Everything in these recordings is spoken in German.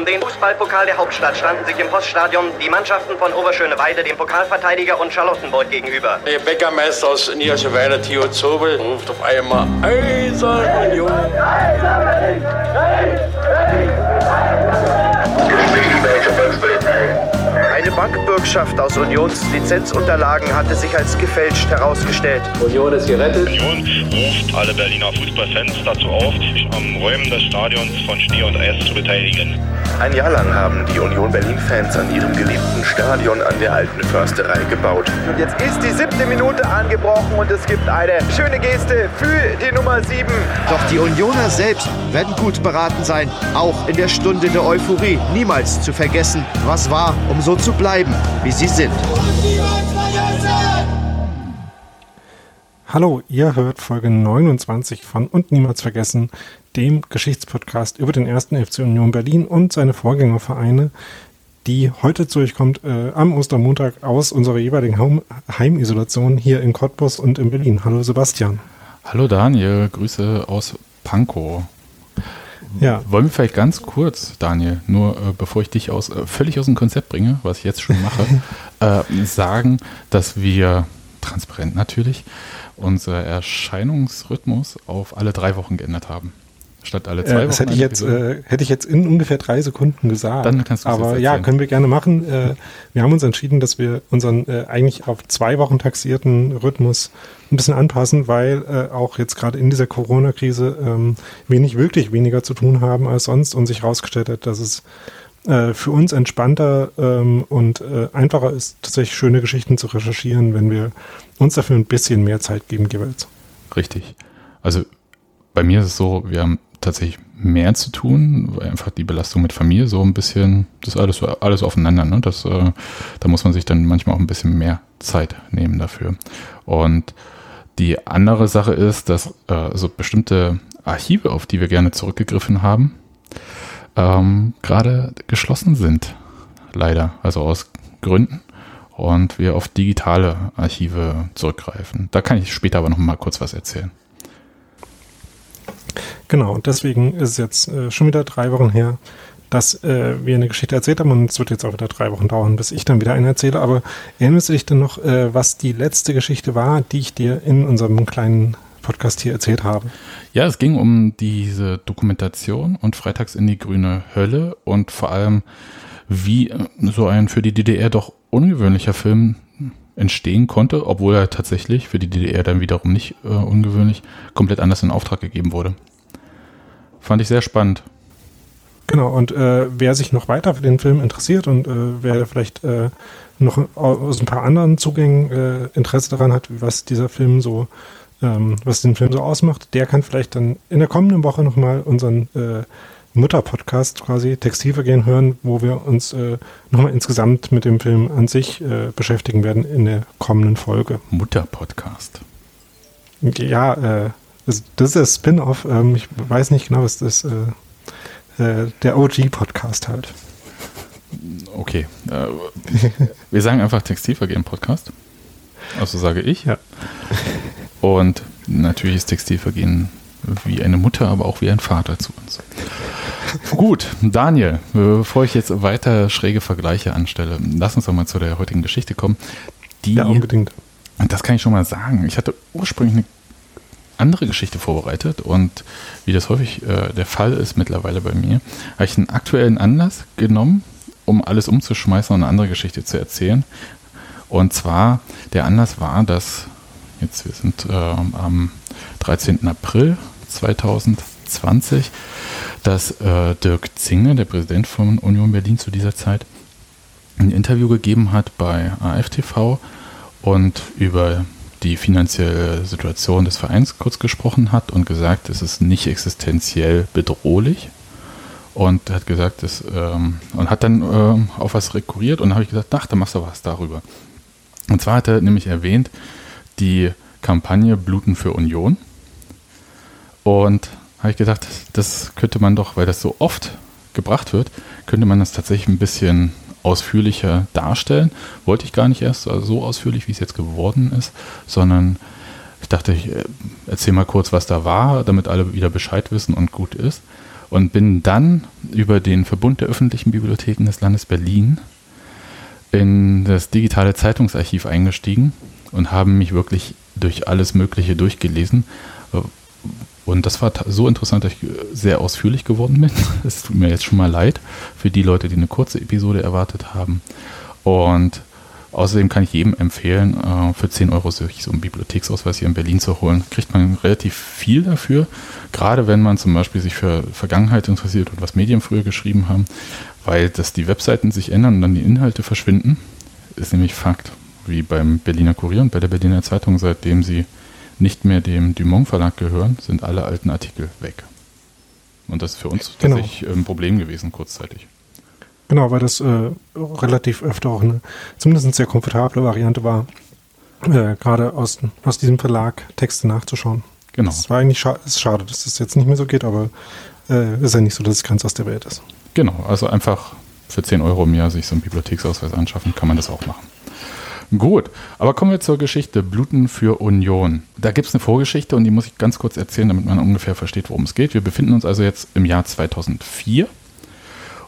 Um den Fußballpokal der Hauptstadt standen sich im Poststadion die Mannschaften von Oberschöneweide, dem Pokalverteidiger und Charlottenburg gegenüber. Der Bäckermeister aus Niederschöneweide, Theo Zobel, ruft auf einmal Eisern Union. Eisern Berlin! Eine Bankbürgschaft aus Unions Lizenzunterlagen hatte sich als gefälscht herausgestellt. Union ist gerettet. Union ruft alle Berliner Fußballfans dazu auf, sich am Räumen des Stadions von Schnee und Eis zu beteiligen. Ein Jahr lang haben die Union Berlin-Fans an ihrem geliebten Stadion an der alten Försterei gebaut. Und jetzt ist die siebte Minute angebrochen und es gibt eine schöne Geste für die Nummer sieben. Doch die Unioner selbst werden gut beraten sein, auch in der Stunde der Euphorie niemals zu vergessen, was war, um so zu bleiben, wie sie sind. Hallo, ihr hört Folge 29 von Und Niemals Vergessen, dem Geschichtspodcast über den ersten FC Union Berlin und seine Vorgängervereine, die heute zu euch kommt äh, am Ostermontag aus unserer jeweiligen Heim Heimisolation hier in Cottbus und in Berlin. Hallo Sebastian. Hallo Daniel, Grüße aus Pankow. Ja. Wollen wir vielleicht ganz kurz, Daniel, nur äh, bevor ich dich aus, äh, völlig aus dem Konzept bringe, was ich jetzt schon mache, äh, sagen, dass wir transparent natürlich unser Erscheinungsrhythmus auf alle drei Wochen geändert haben. Statt alle zwei Äh, Wochen. das hätte ich, jetzt, äh, hätte ich jetzt in ungefähr drei Sekunden gesagt. Dann kannst du's Aber jetzt ja, können wir gerne machen. Äh, wir haben uns entschieden, dass wir unseren äh, eigentlich auf zwei Wochen taxierten Rhythmus ein bisschen anpassen, weil äh, auch jetzt gerade in dieser Corona-Krise ähm, wir nicht wirklich weniger zu tun haben als sonst und sich herausgestellt hat, dass es äh, für uns entspannter ähm, und äh, einfacher ist, tatsächlich schöne Geschichten zu recherchieren, wenn wir uns dafür ein bisschen mehr Zeit geben jeweils. Richtig. Also bei mir ist es so, wir haben tatsächlich mehr zu tun, weil einfach die Belastung mit Familie so ein bisschen, das ist alles, alles aufeinander. Ne? Das, äh, da muss man sich dann manchmal auch ein bisschen mehr Zeit nehmen dafür. Und die andere Sache ist, dass äh, so bestimmte Archive, auf die wir gerne zurückgegriffen haben, ähm, gerade geschlossen sind. Leider. Also aus Gründen. Und wir auf digitale Archive zurückgreifen. Da kann ich später aber noch mal kurz was erzählen. Genau, und deswegen ist es jetzt äh, schon wieder drei Wochen her, dass äh, wir eine Geschichte erzählt haben und es wird jetzt auch wieder drei Wochen dauern, bis ich dann wieder eine erzähle. Aber erinnerst du dich denn noch, äh, was die letzte Geschichte war, die ich dir in unserem kleinen Podcast hier erzählt habe? Ja, es ging um diese Dokumentation und Freitags in die grüne Hölle und vor allem, wie so ein für die DDR doch ungewöhnlicher Film entstehen konnte, obwohl er tatsächlich für die DDR dann wiederum nicht äh, ungewöhnlich komplett anders in Auftrag gegeben wurde. Fand ich sehr spannend. Genau, und äh, wer sich noch weiter für den Film interessiert und äh, wer vielleicht äh, noch aus ein paar anderen Zugängen äh, Interesse daran hat, was dieser Film so, ähm, was den Film so ausmacht, der kann vielleicht dann in der kommenden Woche nochmal unseren äh, Mutter-Podcast quasi Textilvergehen hören, wo wir uns äh, nochmal insgesamt mit dem Film an sich äh, beschäftigen werden in der kommenden Folge. Mutter-Podcast. Ja, äh, das, das ist das Spin-off. Ähm, ich weiß nicht genau, was das äh, äh, der OG-Podcast halt. Okay. Äh, wir sagen einfach Textilvergehen-Podcast. Also sage ich. Ja. Und natürlich ist Textilvergehen wie eine Mutter, aber auch wie ein Vater zu uns. Gut, Daniel, bevor ich jetzt weiter schräge Vergleiche anstelle, lass uns doch mal zu der heutigen Geschichte kommen. Die, Ja, unbedingt. das kann ich schon mal sagen. Ich hatte ursprünglich eine andere Geschichte vorbereitet und wie das häufig äh, der Fall ist mittlerweile bei mir, habe ich einen aktuellen Anlass genommen, um alles umzuschmeißen und eine andere Geschichte zu erzählen. Und zwar, der Anlass war, dass, jetzt wir sind äh, am 13. April 2020, dass äh, Dirk Zinge, der Präsident von Union Berlin zu dieser Zeit, ein Interview gegeben hat bei AFTV und über die finanzielle Situation des Vereins kurz gesprochen hat und gesagt, es ist nicht existenziell bedrohlich. Und hat gesagt, das, ähm, und hat dann ähm, auf was rekurriert und dann habe ich gesagt, ach, da machst du was darüber. Und zwar hat er nämlich erwähnt, die Kampagne Bluten für Union. Und habe ich gedacht, das könnte man doch, weil das so oft gebracht wird, könnte man das tatsächlich ein bisschen ausführlicher darstellen. Wollte ich gar nicht erst so ausführlich, wie es jetzt geworden ist, sondern ich dachte, ich äh, erzähle mal kurz, was da war, damit alle wieder Bescheid wissen und gut ist. und bin dann über den Verbund der öffentlichen Bibliotheken des Landes Berlin in das digitale Zeitungsarchiv eingestiegen und habe mich wirklich durch alles Mögliche durchgelesen. Und das war so interessant, dass ich sehr ausführlich geworden bin. Es tut mir jetzt schon mal leid für die Leute, die eine kurze Episode erwartet haben. Und außerdem kann ich jedem empfehlen, äh, für 10 Euro sich so einen Bibliotheksausweis hier in Berlin zu holen. Kriegt man relativ viel dafür, gerade wenn man zum Beispiel sich für Vergangenheit interessiert und was Medien früher geschrieben haben, weil dass die Webseiten sich ändern und dann die Inhalte verschwinden, ist nämlich Fakt. Wie beim Berliner Kurier und bei der Berliner Zeitung, seitdem sie nicht mehr dem Dumont Verlag gehören, sind alle alten Artikel weg. Und das ist für uns Genau. tatsächlich ein Problem gewesen, kurzzeitig. Genau, weil das äh, relativ öfter auch eine, zumindest eine sehr komfortable Variante war, äh, gerade aus, aus diesem Verlag Texte nachzuschauen. Genau. Es war eigentlich scha ist schade, dass das jetzt nicht mehr so geht, aber äh, ist ja nicht so, dass es ganz aus der Welt ist. Genau, also einfach für 10 Euro im Jahr sich so einen Bibliotheksausweis anschaffen, kann man das auch machen. Gut, aber kommen wir zur Geschichte Bluten für Union. Da gibt es eine Vorgeschichte und die muss ich ganz kurz erzählen, damit man ungefähr versteht, worum es geht. Wir befinden uns also jetzt im Jahr 2004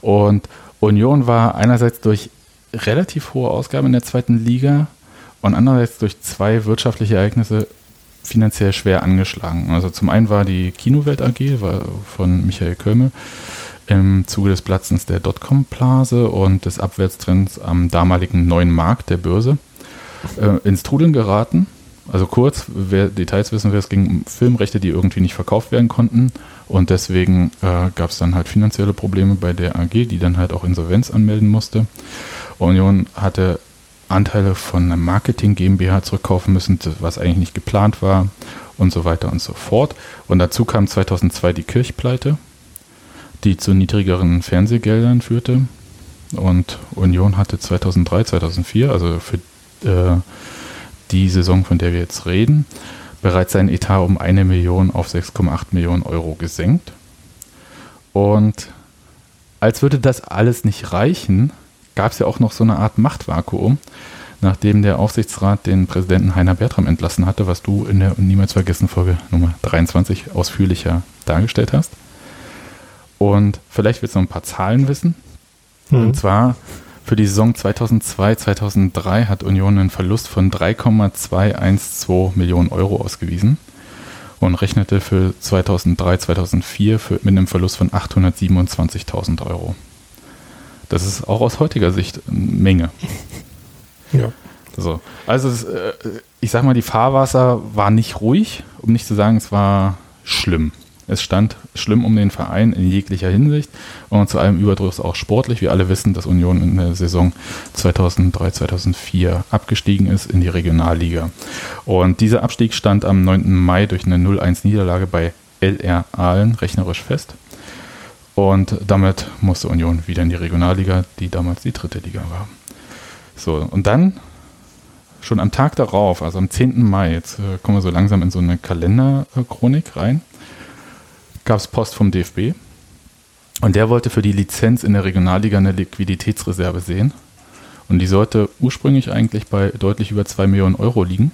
und Union war einerseits durch relativ hohe Ausgaben in der zweiten Liga und andererseits durch zwei wirtschaftliche Ereignisse finanziell schwer angeschlagen. Also zum einen war die Kinowelt AG war von Michael Kömmel im Zuge des Platzens der Dotcom-Blase und des Abwärtstrends am damaligen neuen Markt der Börse äh, ins Trudeln geraten. Also kurz, wer Details wissen will, es ging um Filmrechte, die irgendwie nicht verkauft werden konnten. Und deswegen äh, gab es dann halt finanzielle Probleme bei der AG, die dann halt auch Insolvenz anmelden musste. Union hatte Anteile von einer Marketing GmbH zurückkaufen müssen, was eigentlich nicht geplant war und so weiter und so fort. Und dazu kam 2002 die Kirchpleite, die zu niedrigeren Fernsehgeldern führte. Und Union hatte 2003, 2004, also für äh, die Saison, von der wir jetzt reden, bereits seinen Etat um eine Million auf 6,8 Millionen Euro gesenkt. Und als würde das alles nicht reichen, gab es ja auch noch so eine Art Machtvakuum, nachdem der Aufsichtsrat den Präsidenten Heiner Bertram entlassen hatte, was du in der Niemals vergessen Folge Nummer 23 ausführlicher dargestellt hast. Und vielleicht willst du noch ein paar Zahlen wissen. Mhm. Und zwar für die Saison 2002, 2003 hat Union einen Verlust von 3,212 Millionen Euro ausgewiesen und rechnete für 2003, 2004 für, mit einem Verlust von 827.000 Euro. Das ist auch aus heutiger Sicht eine Menge. Ja. So. Also, es, äh, ich sag mal, die Fahrwasser war nicht ruhig, um nicht zu sagen, es war schlimm. Es stand schlimm um den Verein in jeglicher Hinsicht und zu allem Überdruss auch sportlich. Wir alle wissen, dass Union in der Saison 2003, 2004 abgestiegen ist in die Regionalliga. Und dieser Abstieg stand am 9. Mai durch eine 0-1-Niederlage bei LR Aalen rechnerisch fest. Und damit musste Union wieder in die Regionalliga, die damals die dritte Liga war. So, und dann schon am Tag darauf, also am 10. Mai, jetzt äh, kommen wir so langsam in so eine Kalenderchronik rein, gab es Post vom DFB und der wollte für die Lizenz in der Regionalliga eine Liquiditätsreserve sehen. Und die sollte ursprünglich eigentlich bei deutlich über 2 Millionen Euro liegen.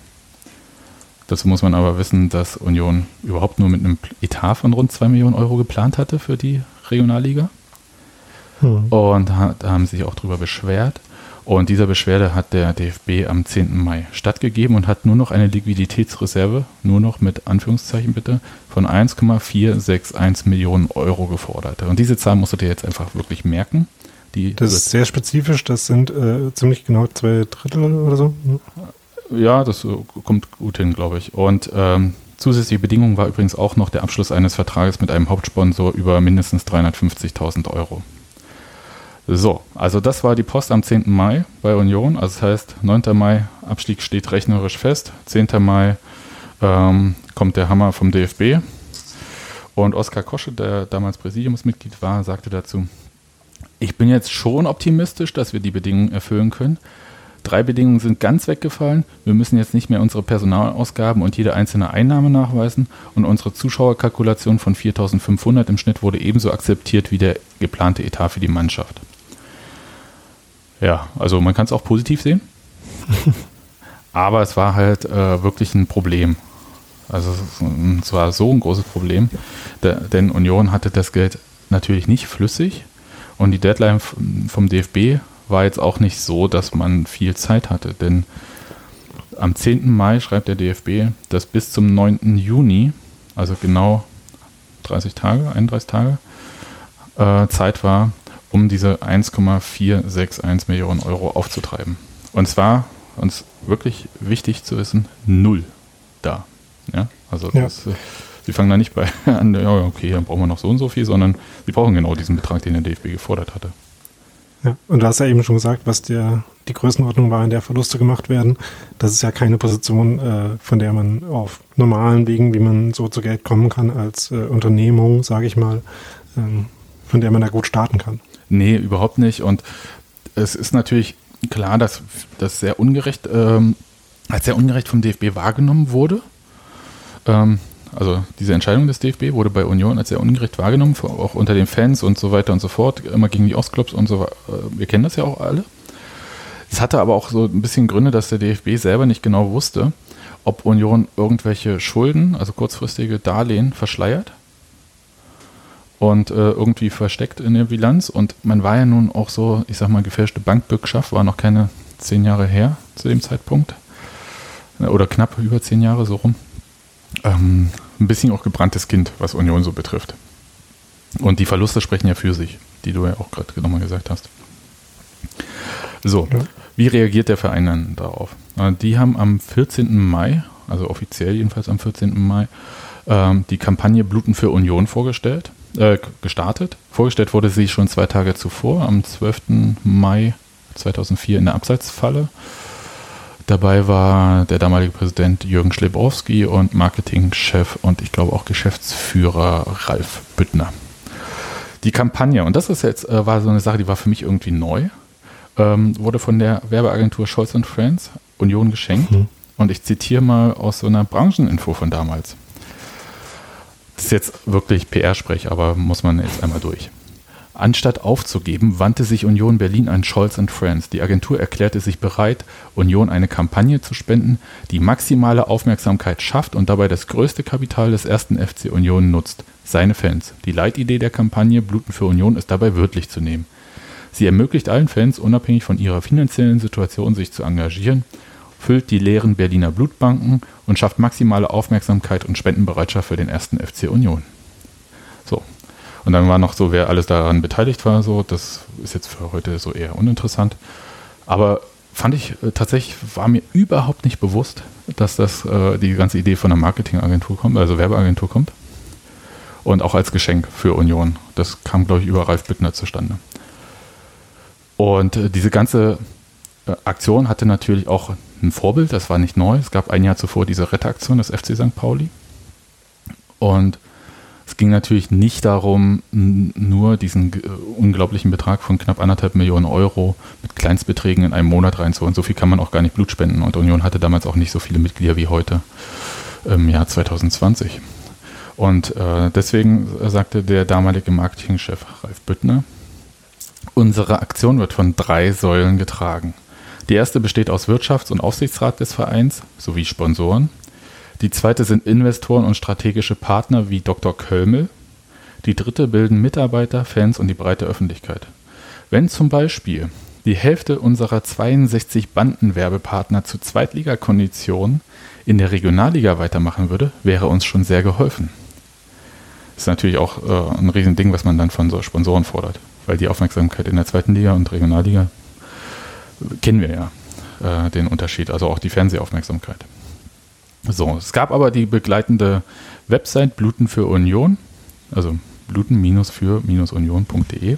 Dazu muss man aber wissen, dass Union überhaupt nur mit einem Etat von rund 2 Millionen Euro geplant hatte für die Regionalliga. Hm. Und da haben sie sich auch drüber beschwert. Und dieser Beschwerde hat der DFB am 10. Mai stattgegeben und hat nur noch eine Liquiditätsreserve, nur noch mit Anführungszeichen bitte, von 1,461 Millionen Euro gefordert. Und diese Zahl musst du dir jetzt einfach wirklich merken. Die Das ist sehr spezifisch, das sind äh, ziemlich genau zwei Drittel oder so. Hm. Ja, das äh, kommt gut hin, glaube ich. Und ähm, zusätzliche Bedingung war übrigens auch noch der Abschluss eines Vertrages mit einem Hauptsponsor über mindestens 350.000 Euro. So, also das war die Post am 10. Mai bei Union. Also das heißt, 9. Mai, Abstieg steht rechnerisch fest. 10. Mai ähm, kommt der Hammer vom DFB. Und Oskar Kosche, der damals Präsidiumsmitglied war, sagte dazu, ich bin jetzt schon optimistisch, dass wir die Bedingungen erfüllen können. Drei Bedingungen sind ganz weggefallen. Wir müssen jetzt nicht mehr unsere Personalausgaben und jede einzelne Einnahme nachweisen. Und unsere Zuschauerkalkulation von 4.500 im Schnitt wurde ebenso akzeptiert wie der geplante Etat für die Mannschaft. Ja, also man kann es auch positiv sehen. Aber es war halt äh, wirklich ein Problem. Also es war so ein großes Problem, denn Union hatte das Geld natürlich nicht flüssig und die Deadline vom DFB war jetzt auch nicht so, dass man viel Zeit hatte, denn am 10. Mai schreibt der DFB, dass bis zum 9. Juni, also genau 30 Tage, 31 Tage, äh, Zeit war, um diese 1,461 Millionen Euro aufzutreiben. Und zwar, uns wirklich wichtig zu wissen, null da. Ja, also ja. Das, äh, sie fangen da nicht bei an, ja, okay, dann brauchen wir noch so und so viel, sondern sie brauchen genau diesen Betrag, den der DFB gefordert hatte. Ja, und du hast ja eben schon gesagt, was der, die Größenordnung war, in der Verluste gemacht werden. Das ist ja keine Position, äh, von der man auf normalen Wegen, wie man so zu Geld kommen kann, als äh, Unternehmung, sage ich mal, ähm, von der man da gut starten kann. Nee, überhaupt nicht. Und es ist natürlich klar, dass das sehr ungerecht, ähm, als sehr ungerecht vom DFB wahrgenommen wurde. Ähm, also diese Entscheidung des DFB wurde bei Union als sehr ungerecht wahrgenommen, auch unter den Fans und so weiter und so fort, immer gegen die Ostclubs und so weiter. Äh, wir kennen das ja auch alle. Es hatte aber auch so ein bisschen Gründe, dass der DFB selber nicht genau wusste, ob Union irgendwelche Schulden, also kurzfristige Darlehen, verschleiert und äh, irgendwie versteckt in der Bilanz. Und man war ja nun auch so, ich sag mal, gefälschte Bankbürgschaft, war noch keine zehn Jahre her zu dem Zeitpunkt. Oder knapp über zehn Jahre so rum. Ähm, ein bisschen auch gebranntes Kind, was Union so betrifft. Und die Verluste sprechen ja für sich, die du ja auch gerade nochmal gesagt hast. So, ja. wie reagiert der Verein dann darauf? Äh, die haben am 14. Mai, also offiziell jedenfalls am 14. Mai, ähm, die Kampagne Bluten für Union vorgestellt äh, gestartet. Vorgestellt wurde sie schon zwei Tage zuvor, am 12. Mai 2004 in der Abseitsfalle. Dabei war der damalige Präsident Jürgen Schlebowski und Marketingchef und ich glaube auch Geschäftsführer Ralf Büttner. Die Kampagne, und das ist jetzt, äh, war so eine Sache, die war für mich irgendwie neu, ähm, wurde von der Werbeagentur Scholz Friends Union geschenkt. Mhm. Und ich zitiere mal aus so einer Brancheninfo von damals. Das ist jetzt wirklich PR-Sprech, aber muss man jetzt einmal durch. Anstatt aufzugeben, wandte sich Union Berlin an Scholz Friends. Die Agentur erklärte sich bereit, Union eine Kampagne zu spenden, die maximale Aufmerksamkeit schafft und dabei das größte Kapital des ersten FC Union nutzt, seine Fans. Die Leitidee der Kampagne Bluten für Union ist dabei wörtlich zu nehmen. Sie ermöglicht allen Fans, unabhängig von ihrer finanziellen Situation, sich zu engagieren füllt die leeren Berliner Blutbanken und schafft maximale Aufmerksamkeit und Spendenbereitschaft für den ersten FC Union. So. Und dann war noch so, wer alles daran beteiligt war, so, das ist jetzt für heute so eher uninteressant. Aber fand ich äh, tatsächlich, war mir überhaupt nicht bewusst, dass das äh, die ganze Idee von einer Marketingagentur kommt, also Werbeagentur kommt. Und auch als Geschenk für Union. Das kam, glaube ich, über Ralf Bittner zustande. Und äh, diese ganze äh, Aktion hatte natürlich auch ein Vorbild, das war nicht neu. Es gab ein Jahr zuvor diese Retteraktion des FC St. Pauli. Und es ging natürlich nicht darum, nur diesen äh, unglaublichen Betrag von knapp anderthalb Millionen Euro mit Kleinstbeträgen in einem Monat reinzuholen. So viel kann man auch gar nicht Blut spenden. Und Union hatte damals auch nicht so viele Mitglieder wie heute im Jahr 2020. Und äh, deswegen sagte der damalige Marketingchef Ralf Büttner, unsere Aktion wird von drei Säulen getragen. Die erste besteht aus Wirtschafts- und Aufsichtsrat des Vereins sowie Sponsoren. Die zweite sind Investoren und strategische Partner wie Dr. Kölmel. Die dritte bilden Mitarbeiter, Fans und die breite Öffentlichkeit. Wenn zum Beispiel die Hälfte unserer 62 Bandenwerbepartner zu Zweitligakonditionen in der Regionalliga weitermachen würde, wäre uns schon sehr geholfen. Das ist natürlich auch äh, ein Riesending, was man dann von so Sponsoren fordert, weil die Aufmerksamkeit in der zweiten Liga und Regionalliga kennen wir ja äh, den Unterschied, also auch die Fernsehaufmerksamkeit. So, es gab aber die begleitende Website Bluten für Union, also bluten-für-union.de,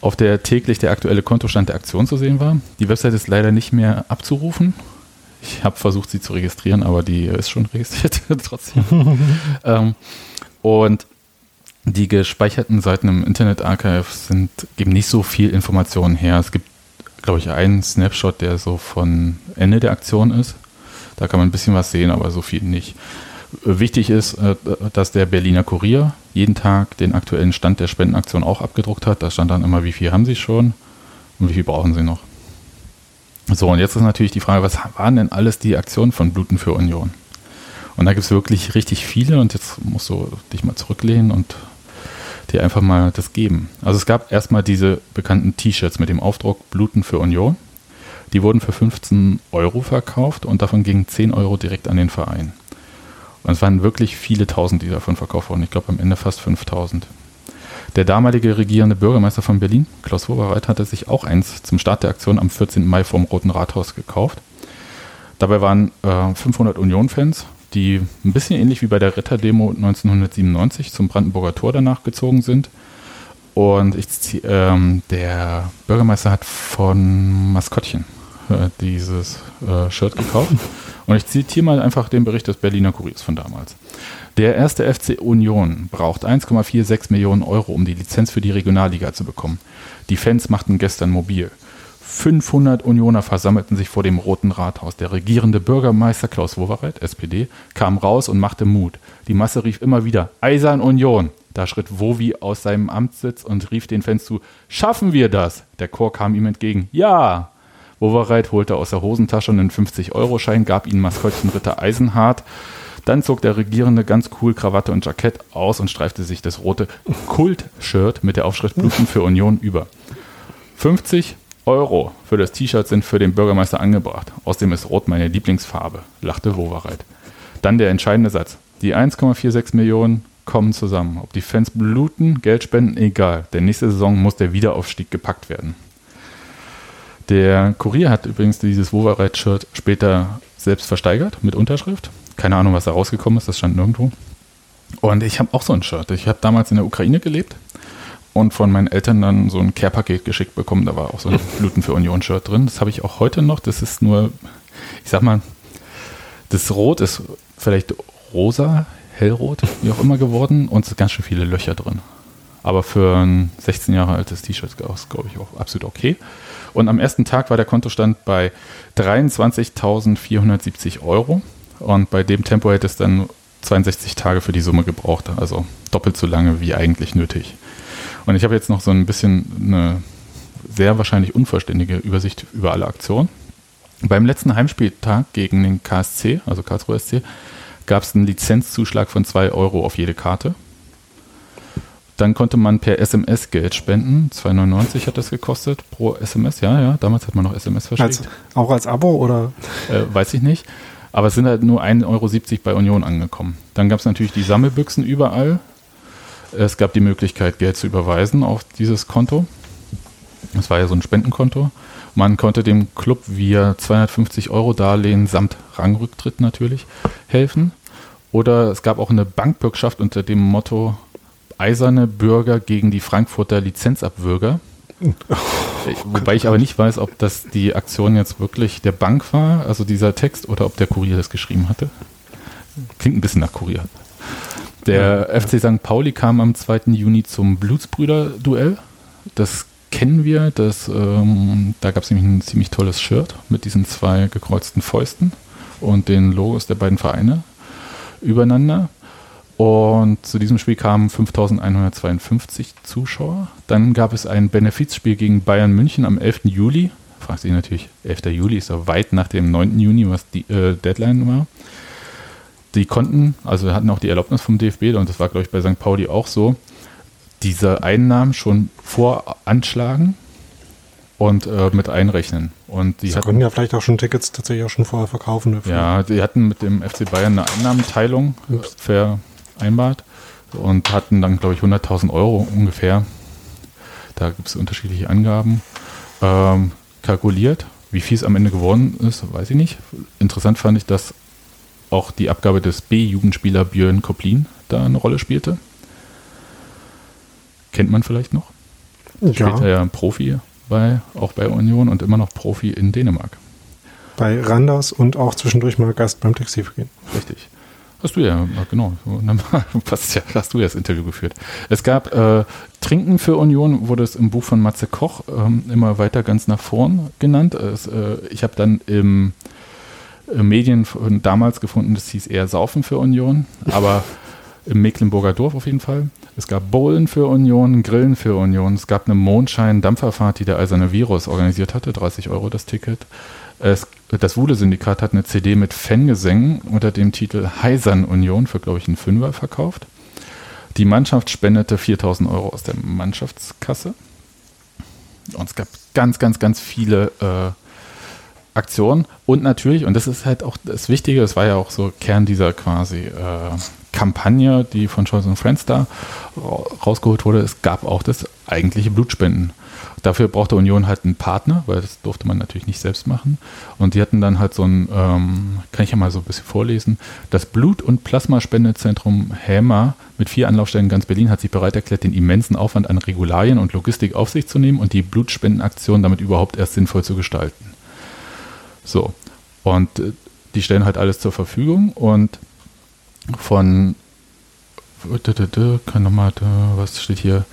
auf der täglich der aktuelle Kontostand der Aktion zu sehen war. Die Website ist leider nicht mehr abzurufen. Ich habe versucht, sie zu registrieren, aber die ist schon registriert trotzdem. ähm, und die gespeicherten Seiten im Internet Archive sind, geben nicht so viel Informationen her. Es gibt glaube ich, einen Snapshot, der so von Ende der Aktion ist. Da kann man ein bisschen was sehen, aber so viel nicht. Wichtig ist, äh, dass der Berliner Kurier jeden Tag den aktuellen Stand der Spendenaktion auch abgedruckt hat. Da stand dann immer, wie viel haben Sie schon und wie viel brauchen Sie noch. So, und jetzt ist natürlich die Frage, was waren denn alles die Aktionen von Bluten für Union? Und da gibt es wirklich richtig viele und jetzt musst du dich mal zurücklehnen und die einfach mal das geben. Also es gab erstmal diese bekannten T-Shirts mit dem Aufdruck Bluten für Union. Die wurden für 15 Euro verkauft und davon gingen 10 Euro direkt an den Verein. Und es waren wirklich viele Tausend, die davon verkauft wurden. Ich glaube am Ende fast 5000. Der damalige regierende Bürgermeister von Berlin, Klaus Wowereit, hatte sich auch eins zum Start der Aktion am 14. Mai vom Roten Rathaus gekauft. Dabei waren äh, 500 Union-Fans, die ein bisschen ähnlich wie bei der Retterdemo 1997 zum Brandenburger Tor danach gezogen sind. Und ich, ähm, der Bürgermeister hat von Maskottchen äh, dieses äh, Shirt gekauft. Und ich zitiere mal einfach den Bericht des Berliner Kuriers von damals. Der erste FC Union braucht 1,46 Millionen Euro, um die Lizenz für die Regionalliga zu bekommen. Die Fans machten gestern mobil. 500 Unioner versammelten sich vor dem Roten Rathaus. Der regierende Bürgermeister Klaus Wowereit, SPD, kam raus und machte Mut. Die Masse rief immer wieder Eisern Union. Da schritt Wowi aus seinem Amtssitz und rief den Fans zu: Schaffen wir das? Der Chor kam ihm entgegen: Ja! Wowereit holte aus der Hosentasche einen 50-Euro-Schein, gab ihnen Maskottchen Ritter Eisenhardt. Dann zog der Regierende ganz cool Krawatte und Jackett aus und streifte sich das rote Kult-Shirt mit der Aufschrift Bluten für Union über. 50 Euro für das T-Shirt sind für den Bürgermeister angebracht. Außerdem ist Rot meine Lieblingsfarbe, lachte Wowereit. Dann der entscheidende Satz. Die 1,46 Millionen kommen zusammen. Ob die Fans bluten, Geld spenden, egal. Denn nächste Saison muss der Wiederaufstieg gepackt werden. Der Kurier hat übrigens dieses Wovereit-Shirt später selbst versteigert mit Unterschrift. Keine Ahnung, was da rausgekommen ist, das stand nirgendwo. Und ich habe auch so ein Shirt. Ich habe damals in der Ukraine gelebt und von meinen Eltern dann so ein Care-Paket geschickt bekommen. Da war auch so ein Bluten für Union-Shirt drin. Das habe ich auch heute noch. Das ist nur, ich sag mal, das Rot ist vielleicht rosa, hellrot, wie auch immer geworden und es sind ganz schön viele Löcher drin. Aber für ein 16 Jahre altes T-Shirt ist es, glaube ich, auch absolut okay. Und am ersten Tag war der Kontostand bei 23.470 Euro. Und bei dem Tempo hätte es dann 62 Tage für die Summe gebraucht. Also doppelt so lange wie eigentlich nötig. Und ich habe jetzt noch so ein bisschen eine sehr wahrscheinlich unvollständige Übersicht über alle Aktionen. Beim letzten Heimspieltag gegen den KSC, also Karlsruhe SC, gab es einen Lizenzzuschlag von 2 Euro auf jede Karte. Dann konnte man per SMS Geld spenden. 2,99 hat das gekostet pro SMS. Ja, ja, damals hat man noch SMS verschickt. Als, auch als Abo oder? Äh, weiß ich nicht. Aber es sind halt nur 1,70 Euro bei Union angekommen. Dann gab es natürlich die Sammelbüchsen überall. Es gab die Möglichkeit, Geld zu überweisen auf dieses Konto. Das war ja so ein Spendenkonto. Man konnte dem Club via 250 Euro Darlehen samt Rangrücktritt natürlich helfen. Oder es gab auch eine Bankbürgschaft unter dem Motto eiserne Bürger gegen die Frankfurter Lizenzabwürger. Oh, Wobei ich aber nicht weiß, ob das die Aktion jetzt wirklich der Bank war, also dieser Text, oder ob der Kurier das geschrieben hatte. Klingt ein bisschen nach Kurier. Der ja, FC St. Pauli kam am 2. Juni zum Blutsbrüder-Duell. Das kennen wir. Das, ähm, da gab es nämlich ein ziemlich tolles Shirt mit diesen zwei gekreuzten Fäusten und den Logos der beiden Vereine übereinander. Und zu diesem Spiel kamen 5152 Zuschauer. Dann gab es ein Benefizspiel gegen Bayern München am 11. Juli. Fragt sich natürlich, 11. Juli ist ja weit nach dem 9. Juni, was die äh, Deadline war. Die konnten, also hatten auch die Erlaubnis vom DFB, und das war, glaube ich, bei St. Pauli auch so, diese Einnahmen schon voranschlagen und äh, mit einrechnen. Und die Sie konnten ja vielleicht auch schon Tickets tatsächlich auch schon vorher verkaufen. Dafür. Ja, die hatten mit dem FC Bayern eine Einnahmenteilung Ups. ver vereinbart und hatten dann, glaube ich, 100.000 Euro ungefähr. Da gibt es unterschiedliche Angaben. Ähm, kalkuliert. Wie viel es am Ende geworden ist, weiß ich nicht. Interessant fand ich, dass auch die Abgabe des B-Jugendspieler Björn Koplin da eine Rolle spielte. Kennt man vielleicht noch? Ja. Später ja Profi bei, auch bei Union und immer noch Profi in Dänemark. Bei Randers und auch zwischendurch mal Gast beim Textilvergehen. Richtig. Hast du ja, genau. Passt ja, hast du ja das Interview geführt. Es gab äh, Trinken für Union, wurde es im Buch von Matze Koch ähm, immer weiter ganz nach vorn genannt. Es, äh, ich habe dann im Medien von damals gefunden, das hieß eher Saufen für Union, aber im Mecklenburger Dorf auf jeden Fall. Es gab Bowlen für Union, Grillen für Union. Es gab eine Mondschein-Dampferfahrt, die der Eiserne Virus organisiert hatte, 30 Euro das Ticket. Es, das Wuhle-Syndikat hat eine CD mit Fangesängen unter dem Titel Heisern Union für, glaube ich, einen Fünfer verkauft. Die Mannschaft spendete 4000 Euro aus der Mannschaftskasse. Und es gab ganz, ganz, ganz viele äh, Aktionen. Und natürlich, und das ist halt auch das Wichtige, das war ja auch so Kern dieser quasi äh, Kampagne, die von Scholz und Friends da rausgeholt wurde, es gab auch das eigentliche Blutspenden. Dafür brauchte Union halt einen Partner, weil das durfte man natürlich nicht selbst machen. Und die hatten dann halt so ein, ähm, kann ich ja mal so ein bisschen vorlesen, das Blut- und Plasmaspendezentrum HEMA mit vier Anlaufstellen in ganz Berlin hat sich bereit erklärt, den immensen Aufwand an Regularien und Logistik auf sich zu nehmen und die Blutspendenaktion damit überhaupt erst sinnvoll zu gestalten. So, und äh, die stellen halt alles zur Verfügung und von kann nochmal, was steht hier?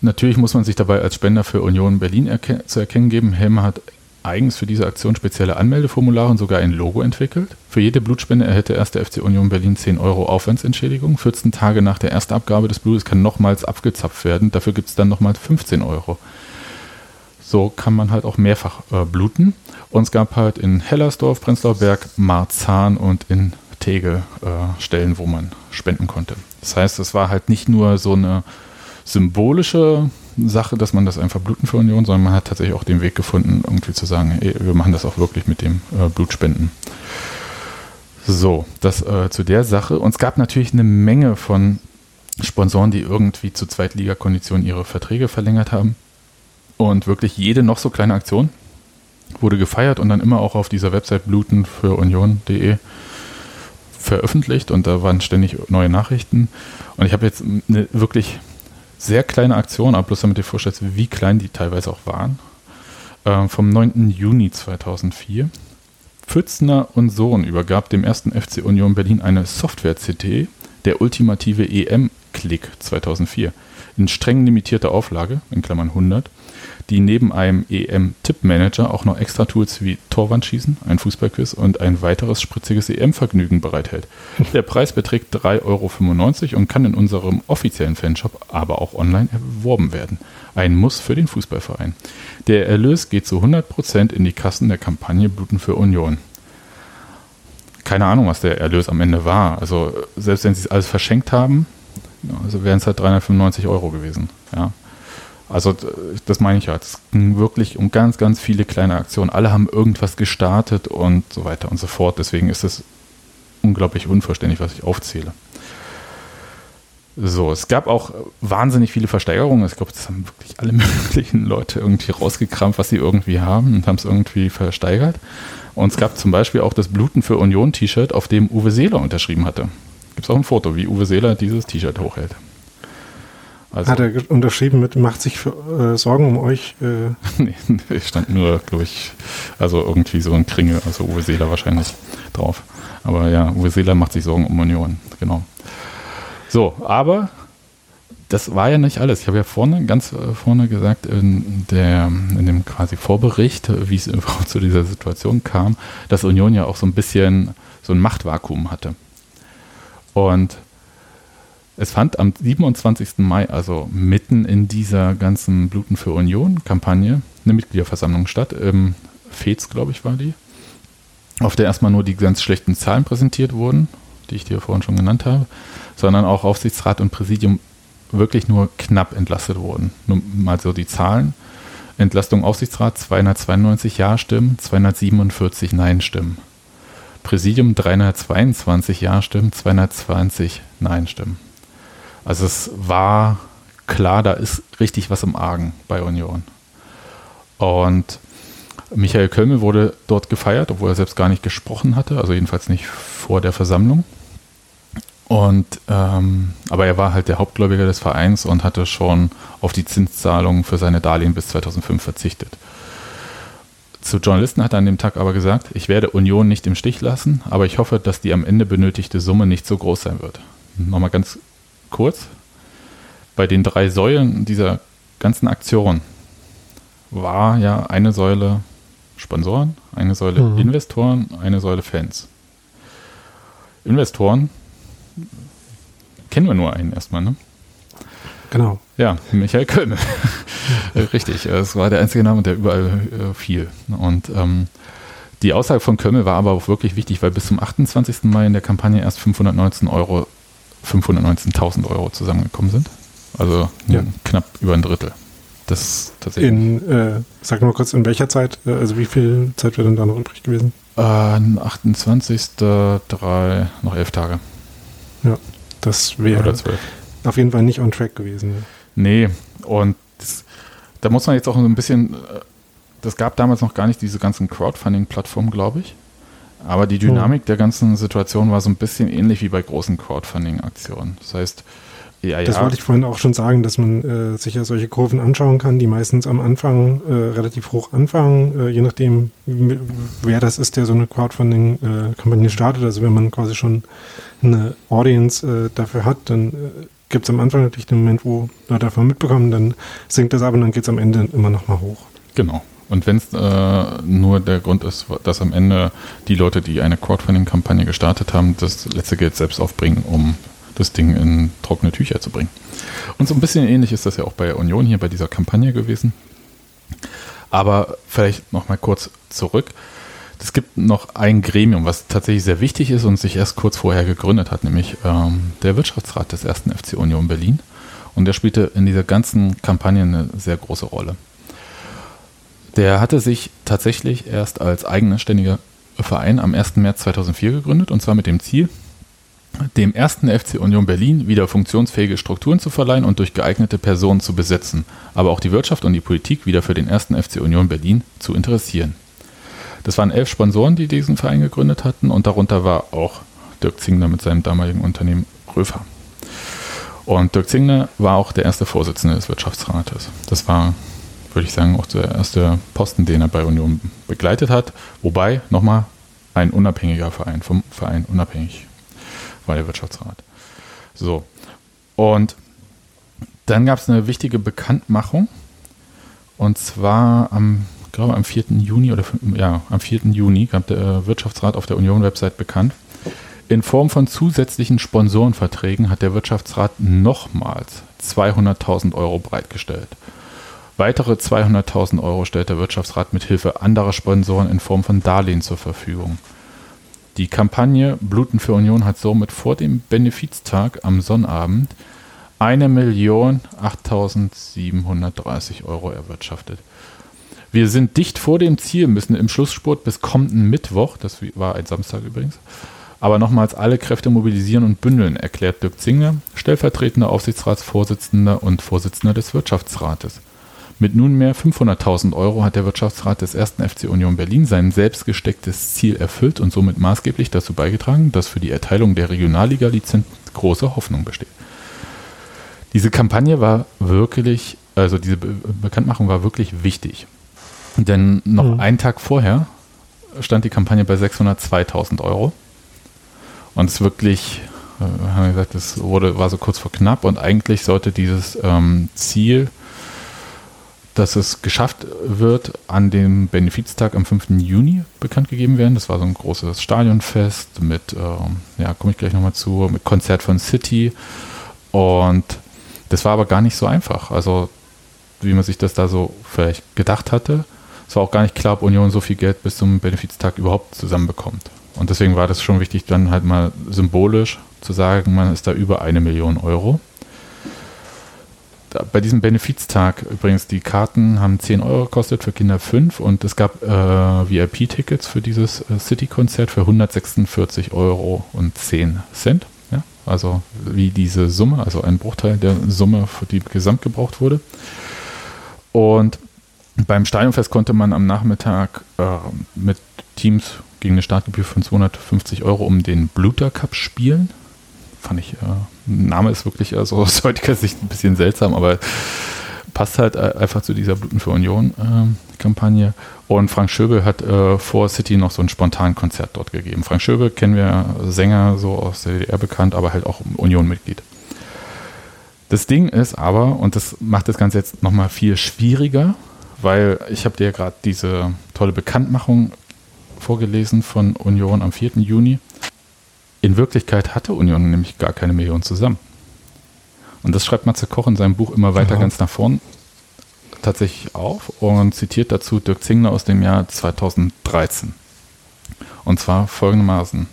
Natürlich muss man sich dabei als Spender für Union Berlin erken zu erkennen geben. Helmer hat eigens für diese Aktion spezielle Anmeldeformulare und sogar ein Logo entwickelt. Für jede Blutspende erhält der erste FC Union Berlin 10 Euro Aufwandsentschädigung. 14 Tage nach der Erstabgabe des Blutes kann nochmals abgezapft werden. Dafür gibt es dann nochmals 15 Euro. So kann man halt auch mehrfach äh, bluten. Und es gab halt in Hellersdorf, Prenzlauer Berg, Marzahn und in Tegel äh, Stellen, wo man spenden konnte. Das heißt, es war halt nicht nur so eine symbolische Sache, dass man das einfach bluten für Union, sondern man hat tatsächlich auch den Weg gefunden, irgendwie zu sagen, ey, wir machen das auch wirklich mit dem äh, Blutspenden. So, das äh, zu der Sache. Und es gab natürlich eine Menge von Sponsoren, die irgendwie zu Zweitligakonditionen ihre Verträge verlängert haben. Und wirklich jede noch so kleine Aktion wurde gefeiert und dann immer auch auf dieser Website bluten für union.de veröffentlicht und da waren ständig neue Nachrichten. Und ich habe jetzt eine wirklich sehr kleine Aktion, aber bloß damit ihr vorstellt, wie klein die teilweise auch waren. Äh, vom 9. Juni 2004. Pfützner und Sohn übergab dem ersten FC Union Berlin eine Software-CT, der ultimative EM-Klick 2004, in streng limitierter Auflage, in Klammern 100, die neben einem EM-Tipp-Manager auch noch extra Tools wie Torwandschießen, ein Fußballquiz und ein weiteres spritziges EM-Vergnügen bereithält. Der Preis beträgt 3,95 Euro und kann in unserem offiziellen Fanshop aber auch online erworben werden. Ein Muss für den Fußballverein. Der Erlös geht zu 100% in die Kassen der Kampagne Bluten für Union. Keine Ahnung, was der Erlös am Ende war. Also selbst wenn sie es alles verschenkt haben, also wären es halt 395 Euro gewesen. Ja. Also das meine ich ja. Es ging wirklich um ganz, ganz viele kleine Aktionen. Alle haben irgendwas gestartet und so weiter und so fort. Deswegen ist es unglaublich unverständlich, was ich aufzähle. So, es gab auch wahnsinnig viele Versteigerungen. Ich glaube, das haben wirklich alle möglichen Leute irgendwie rausgekramt, was sie irgendwie haben und haben es irgendwie versteigert. Und es gab zum Beispiel auch das Bluten für Union T-Shirt, auf dem Uwe Seeler unterschrieben hatte. Gibt es auch ein Foto, wie Uwe Seeler dieses T-Shirt hochhält. Also, Hat er unterschrieben mit, macht sich für, äh, Sorgen um euch? Äh. nee, stand nur, glaube ich, also irgendwie so ein Kringel, also Uwe Seeler wahrscheinlich drauf. Aber ja, Uwe Seeler macht sich Sorgen um Union, genau. So, aber das war ja nicht alles. Ich habe ja vorne, ganz äh, vorne gesagt, in, der, in dem quasi Vorbericht, wie es überhaupt zu dieser Situation kam, dass Union ja auch so ein bisschen so ein Machtvakuum hatte. Und es fand am 27. Mai, also mitten in dieser ganzen Bluten für Union-Kampagne, eine Mitgliederversammlung statt. Im FEZ, glaube ich, war die. Auf der erstmal nur die ganz schlechten Zahlen präsentiert wurden, die ich dir vorhin schon genannt habe, sondern auch Aufsichtsrat und Präsidium wirklich nur knapp entlastet wurden. Nur mal so die Zahlen. Entlastung Aufsichtsrat 292 Ja-Stimmen, 247 Nein-Stimmen. Präsidium 322 Ja-Stimmen, 220 Nein-Stimmen. Also es war klar, da ist richtig was im Argen bei Union. Und Michael Kölmel wurde dort gefeiert, obwohl er selbst gar nicht gesprochen hatte, also jedenfalls nicht vor der Versammlung. Und ähm, aber er war halt der Hauptgläubiger des Vereins und hatte schon auf die Zinszahlungen für seine Darlehen bis 2005 verzichtet. Zu Journalisten hat er an dem Tag aber gesagt, ich werde Union nicht im Stich lassen, aber ich hoffe, dass die am Ende benötigte Summe nicht so groß sein wird. Nochmal ganz kurz, bei den drei Säulen dieser ganzen Aktion war ja eine Säule Sponsoren, eine Säule mhm. Investoren, eine Säule Fans. Investoren kennen wir nur einen erstmal, ne? Genau. Ja, Michael Köln. Richtig, es war der einzige Name, der überall äh, fiel. Und ähm, die Aussage von Kömmel war aber auch wirklich wichtig, weil bis zum 28. Mai in der Kampagne erst 519 Euro 519.000 Euro zusammengekommen sind. Also Ja. knapp über ein Drittel. Das tatsächlich. In, äh, sag mal kurz, in welcher Zeit, äh, also wie viel Zeit wäre denn da noch übrig gewesen? Äh, 28. drei, noch elf Tage. Ja, das wäre auf jeden Fall nicht on track gewesen. Ja. Nee, und das, da muss man jetzt auch so ein bisschen, äh, das gab damals noch gar nicht diese ganzen Crowdfunding-Plattformen, glaube ich. Aber die Dynamik der ganzen Situation war so ein bisschen ähnlich wie bei großen Crowdfunding-Aktionen. Das heißt, ja, Das ja, wollte ich vorhin auch schon sagen, dass man äh, sich ja solche Kurven anschauen kann, die meistens am Anfang äh, relativ hoch anfangen, äh, je nachdem, wer das ist, der so eine Crowdfunding-Kampagne startet. Also wenn man quasi schon eine Audience äh, dafür hat, dann äh, gibt es am Anfang natürlich den Moment, wo Leute davon mitbekommen, dann sinkt das ab und dann geht es am Ende immer nochmal hoch. Genau. Und wenn es äh, nur der Grund ist, dass am Ende die Leute, die eine Crowdfunding-Kampagne gestartet haben, das letzte Geld selbst aufbringen, um das Ding in trockene Tücher zu bringen. Und so ein bisschen ähnlich ist das ja auch bei Union hier bei dieser Kampagne gewesen. Aber vielleicht noch mal kurz zurück. Es gibt noch ein Gremium, was tatsächlich sehr wichtig ist und sich erst kurz vorher gegründet hat, nämlich ähm, der Wirtschaftsrat des ersten FC Union Berlin. Und der spielte in dieser ganzen Kampagne eine sehr große Rolle. Der hatte sich tatsächlich erst als eigenständiger Verein am 1. März 2004 gegründet und zwar mit dem Ziel, dem ersten FC Union Berlin wieder funktionsfähige Strukturen zu verleihen und durch geeignete Personen zu besetzen, aber auch die Wirtschaft und die Politik wieder für den ersten FC Union Berlin zu interessieren. Das waren elf Sponsoren, die diesen Verein gegründet hatten und darunter war auch Dirk Zingler mit seinem damaligen Unternehmen Röfer. Und Dirk Zingler war auch der erste Vorsitzende des Wirtschaftsrates. Das war, würde ich sagen, auch der erste Posten, den er bei Union begleitet hat. Wobei, nochmal, ein unabhängiger Verein, vom Verein unabhängig war der Wirtschaftsrat. So. Und dann gab es eine wichtige Bekanntmachung. Und zwar am, glaube am 4. Juni oder ja, am 4. Juni gab der Wirtschaftsrat auf der Union-Website bekannt. In Form von zusätzlichen Sponsorenverträgen hat der Wirtschaftsrat nochmals 200.000 Euro bereitgestellt. Weitere 200.000 Euro stellt der Wirtschaftsrat mit Hilfe anderer Sponsoren in Form von Darlehen zur Verfügung. Die Kampagne Bluten für Union hat somit vor dem Benefiztag am Sonnabend 1.008.730 Euro erwirtschaftet. Wir sind dicht vor dem Ziel, müssen im Schlussspurt bis kommenden Mittwoch, das war ein Samstag übrigens, aber nochmals alle Kräfte mobilisieren und bündeln, erklärt Dirk Zinger, stellvertretender Aufsichtsratsvorsitzender und Vorsitzender des Wirtschaftsrates. Mit nunmehr 500.000 Euro hat der Wirtschaftsrat des 1. FC Union Berlin sein selbst gestecktes Ziel erfüllt und somit maßgeblich dazu beigetragen, dass für die Erteilung der Regionalliga-Lizenz große Hoffnung besteht. Diese Kampagne war wirklich, also diese Be Bekanntmachung war wirklich wichtig. Denn noch Mhm. einen Tag vorher stand die Kampagne bei 602.000 Euro. Und es ist wirklich, äh, haben wir gesagt, das wurde, war so kurz vor knapp und eigentlich sollte dieses ähm, Ziel, dass es geschafft wird, an dem Benefiztag am 5. Juni bekannt gegeben werden. Das war so ein großes Stadionfest mit, ähm, ja, komme ich gleich nochmal zu, mit Konzert von City. Und das war aber gar nicht so einfach. Also, wie man sich das da so vielleicht gedacht hatte. Es war auch gar nicht klar, ob Union so viel Geld bis zum Benefiztag überhaupt zusammenbekommt. Und deswegen war das schon wichtig, dann halt mal symbolisch zu sagen, man ist da über eine Million Euro. Bei diesem Benefiztag übrigens, die Karten haben 10 Euro gekostet, für Kinder 5 und es gab äh, VIP-Tickets für dieses äh, City-Konzert für 146 Euro und 10 Cent. Ja? Also wie diese Summe, also ein Bruchteil der Summe, für die gesamt gebraucht wurde. Und beim Stadionfest konnte man am Nachmittag äh, mit Teams gegen eine Startgebühr von 250 Euro um den Bluter Cup spielen. Fand ich, äh, Name ist wirklich also aus heutiger Sicht ein bisschen seltsam, aber passt halt einfach zu dieser Bluten für Union ähm. Und Frank Schöbel hat äh, vor City noch so ein Spontankonzert dort gegeben. Frank Schöbel kennen wir Sänger so aus der DDR bekannt, aber halt auch Union-Mitglied. Das Ding ist aber, und das macht das Ganze jetzt nochmal viel schwieriger, weil ich habe dir gerade diese tolle Bekanntmachung vorgelesen von Union am 4. Juni. In Wirklichkeit hatte Union nämlich gar keine Million zusammen. Und das schreibt Matze Koch in seinem Buch immer weiter Aha. ganz nach vorn tatsächlich auf und zitiert dazu Dirk Zingler aus dem Jahr 2013. Und zwar folgendermaßen.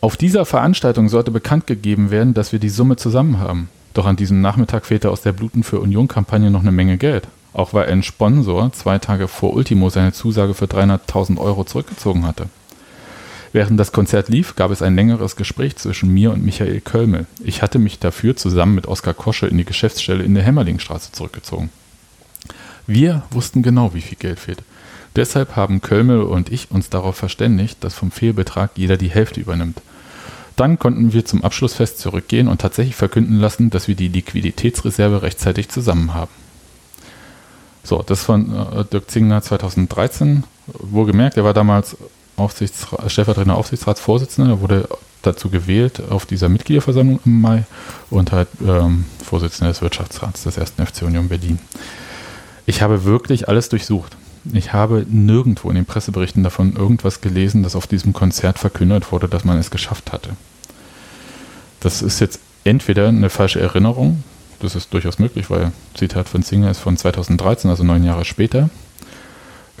Auf dieser Veranstaltung sollte bekannt gegeben werden, dass wir die Summe zusammen haben. Doch an diesem Nachmittag fehlte aus der Bluten für Union-Kampagne noch eine Menge Geld. Auch weil ein Sponsor zwei Tage vor Ultimo seine Zusage für 300.000 Euro zurückgezogen hatte. Während das Konzert lief, gab es ein längeres Gespräch zwischen mir und Michael Kölmel. Ich hatte mich dafür zusammen mit Oskar Kosche in die Geschäftsstelle in der Hämmerlingstraße zurückgezogen. Wir wussten genau, wie viel Geld fehlt. Deshalb haben Kölmel und ich uns darauf verständigt, dass vom Fehlbetrag jeder die Hälfte übernimmt. Dann konnten wir zum Abschlussfest zurückgehen und tatsächlich verkünden lassen, dass wir die Liquiditätsreserve rechtzeitig zusammen haben. So, das von äh, Dirk Zingner 2013. Wohlgemerkt, er war damals Aufsichtsra stellvertretender Aufsichtsratsvorsitzender, wurde dazu gewählt auf dieser Mitgliederversammlung im Mai und halt ähm, Vorsitzender des Wirtschaftsrats des 1. FC Union Berlin. Ich habe wirklich alles durchsucht. Ich habe nirgendwo in den Presseberichten davon irgendwas gelesen, dass auf diesem Konzert verkündet wurde, dass man es geschafft hatte. Das ist jetzt entweder eine falsche Erinnerung, das ist durchaus möglich, weil Zitat von Singer ist von 2013, also neun Jahre später.